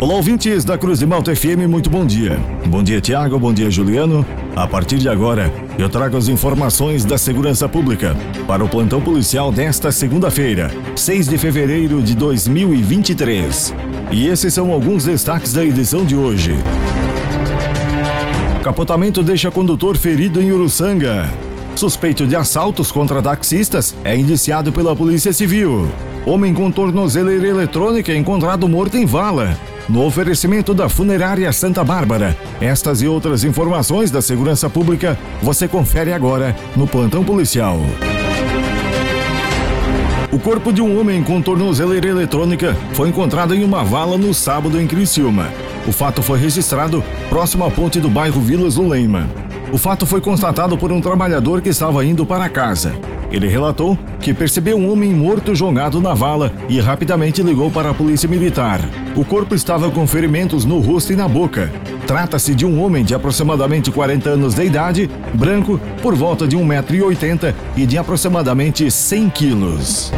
Olá, ouvintes da Cruz de Malta FM, muito bom dia. Bom dia, Tiago, bom dia, Juliano. A partir de agora, eu trago as informações da segurança pública para o plantão policial desta segunda-feira, 6 de fevereiro de 2023. E esses são alguns destaques da edição de hoje. Capotamento deixa condutor ferido em Uruçanga. Suspeito de assaltos contra taxistas é indiciado pela Polícia Civil. Homem com tornozeleira eletrônica encontrado morto em vala no oferecimento da Funerária Santa Bárbara. Estas e outras informações da segurança pública você confere agora no Plantão Policial. O corpo de um homem com tornozeleira eletrônica foi encontrado em uma vala no sábado em Criciúma. O fato foi registrado próximo à ponte do bairro Vilas Luleima. O fato foi constatado por um trabalhador que estava indo para casa. Ele relatou que percebeu um homem morto jogado na vala e rapidamente ligou para a polícia militar. O corpo estava com ferimentos no rosto e na boca. Trata-se de um homem de aproximadamente 40 anos de idade, branco, por volta de 1,80m e de aproximadamente 100 quilos.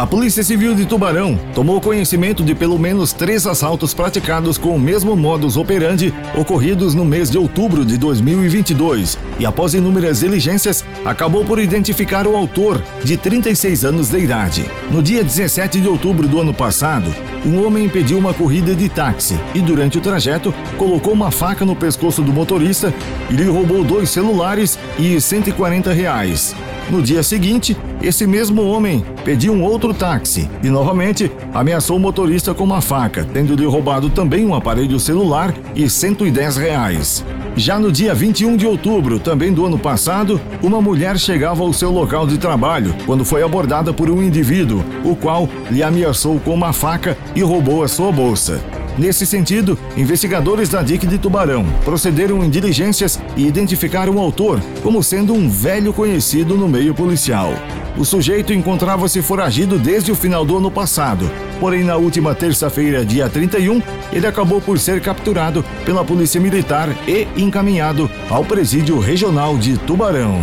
A Polícia Civil de Tubarão tomou conhecimento de pelo menos três assaltos praticados com o mesmo modus operandi ocorridos no mês de outubro de 2022 e, após inúmeras diligências, acabou por identificar o autor, de 36 anos de idade. No dia 17 de outubro do ano passado, um homem impediu uma corrida de táxi e, durante o trajeto, colocou uma faca no pescoço do motorista e lhe roubou dois celulares e 140 reais. No dia seguinte, esse mesmo homem pediu um outro táxi e novamente ameaçou o motorista com uma faca, tendo-lhe roubado também um aparelho celular e 110 reais. Já no dia 21 de outubro, também do ano passado, uma mulher chegava ao seu local de trabalho quando foi abordada por um indivíduo, o qual lhe ameaçou com uma faca e roubou a sua bolsa. Nesse sentido, investigadores da DIC de Tubarão procederam em diligências e identificaram o autor como sendo um velho conhecido no meio policial. O sujeito encontrava-se foragido desde o final do ano passado, porém na última terça-feira, dia 31, ele acabou por ser capturado pela Polícia Militar e encaminhado ao Presídio Regional de Tubarão.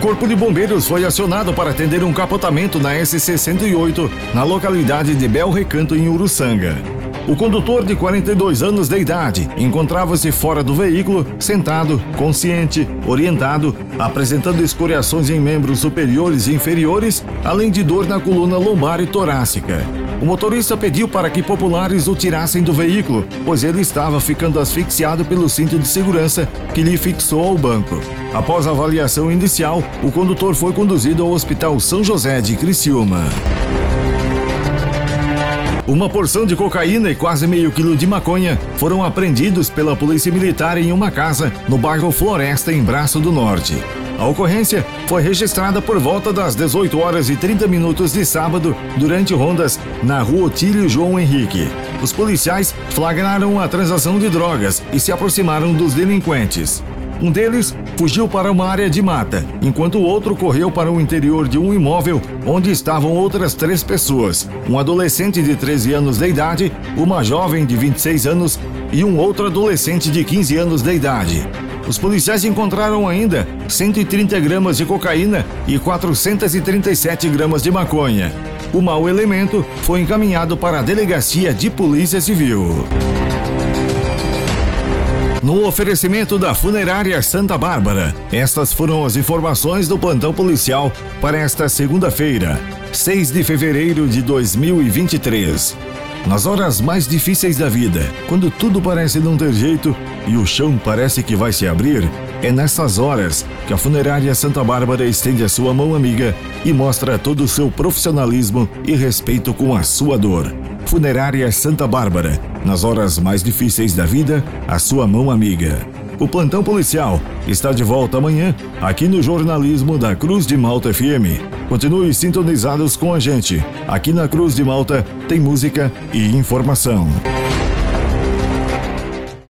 Corpo de Bombeiros foi acionado para atender um capotamento na SC-108, na localidade de Bel Recanto, em Uruçanga. O condutor de 42 anos de idade encontrava-se fora do veículo, sentado, consciente, orientado, apresentando escoriações em membros superiores e inferiores, além de dor na coluna lombar e torácica. O motorista pediu para que populares o tirassem do veículo, pois ele estava ficando asfixiado pelo cinto de segurança que lhe fixou ao banco. Após a avaliação inicial, o condutor foi conduzido ao Hospital São José de Criciúma. Uma porção de cocaína e quase meio quilo de maconha foram apreendidos pela Polícia Militar em uma casa no bairro Floresta, em Braço do Norte. A ocorrência foi registrada por volta das 18 horas e 30 minutos de sábado, durante rondas na rua Otílio João Henrique. Os policiais flagraram a transação de drogas e se aproximaram dos delinquentes. Um deles fugiu para uma área de mata, enquanto o outro correu para o interior de um imóvel onde estavam outras três pessoas: um adolescente de 13 anos de idade, uma jovem de 26 anos e um outro adolescente de 15 anos de idade. Os policiais encontraram ainda 130 gramas de cocaína e 437 gramas de maconha. O mau elemento foi encaminhado para a delegacia de Polícia Civil. No oferecimento da Funerária Santa Bárbara, estas foram as informações do plantão policial para esta segunda-feira, 6 de fevereiro de 2023. Nas horas mais difíceis da vida, quando tudo parece não ter jeito e o chão parece que vai se abrir, é nessas horas que a Funerária Santa Bárbara estende a sua mão amiga e mostra todo o seu profissionalismo e respeito com a sua dor. Funerária Santa Bárbara, nas horas mais difíceis da vida, a sua mão amiga. O plantão policial está de volta amanhã aqui no jornalismo da Cruz de Malta FM. Continue sintonizados com a gente. Aqui na Cruz de Malta tem música e informação.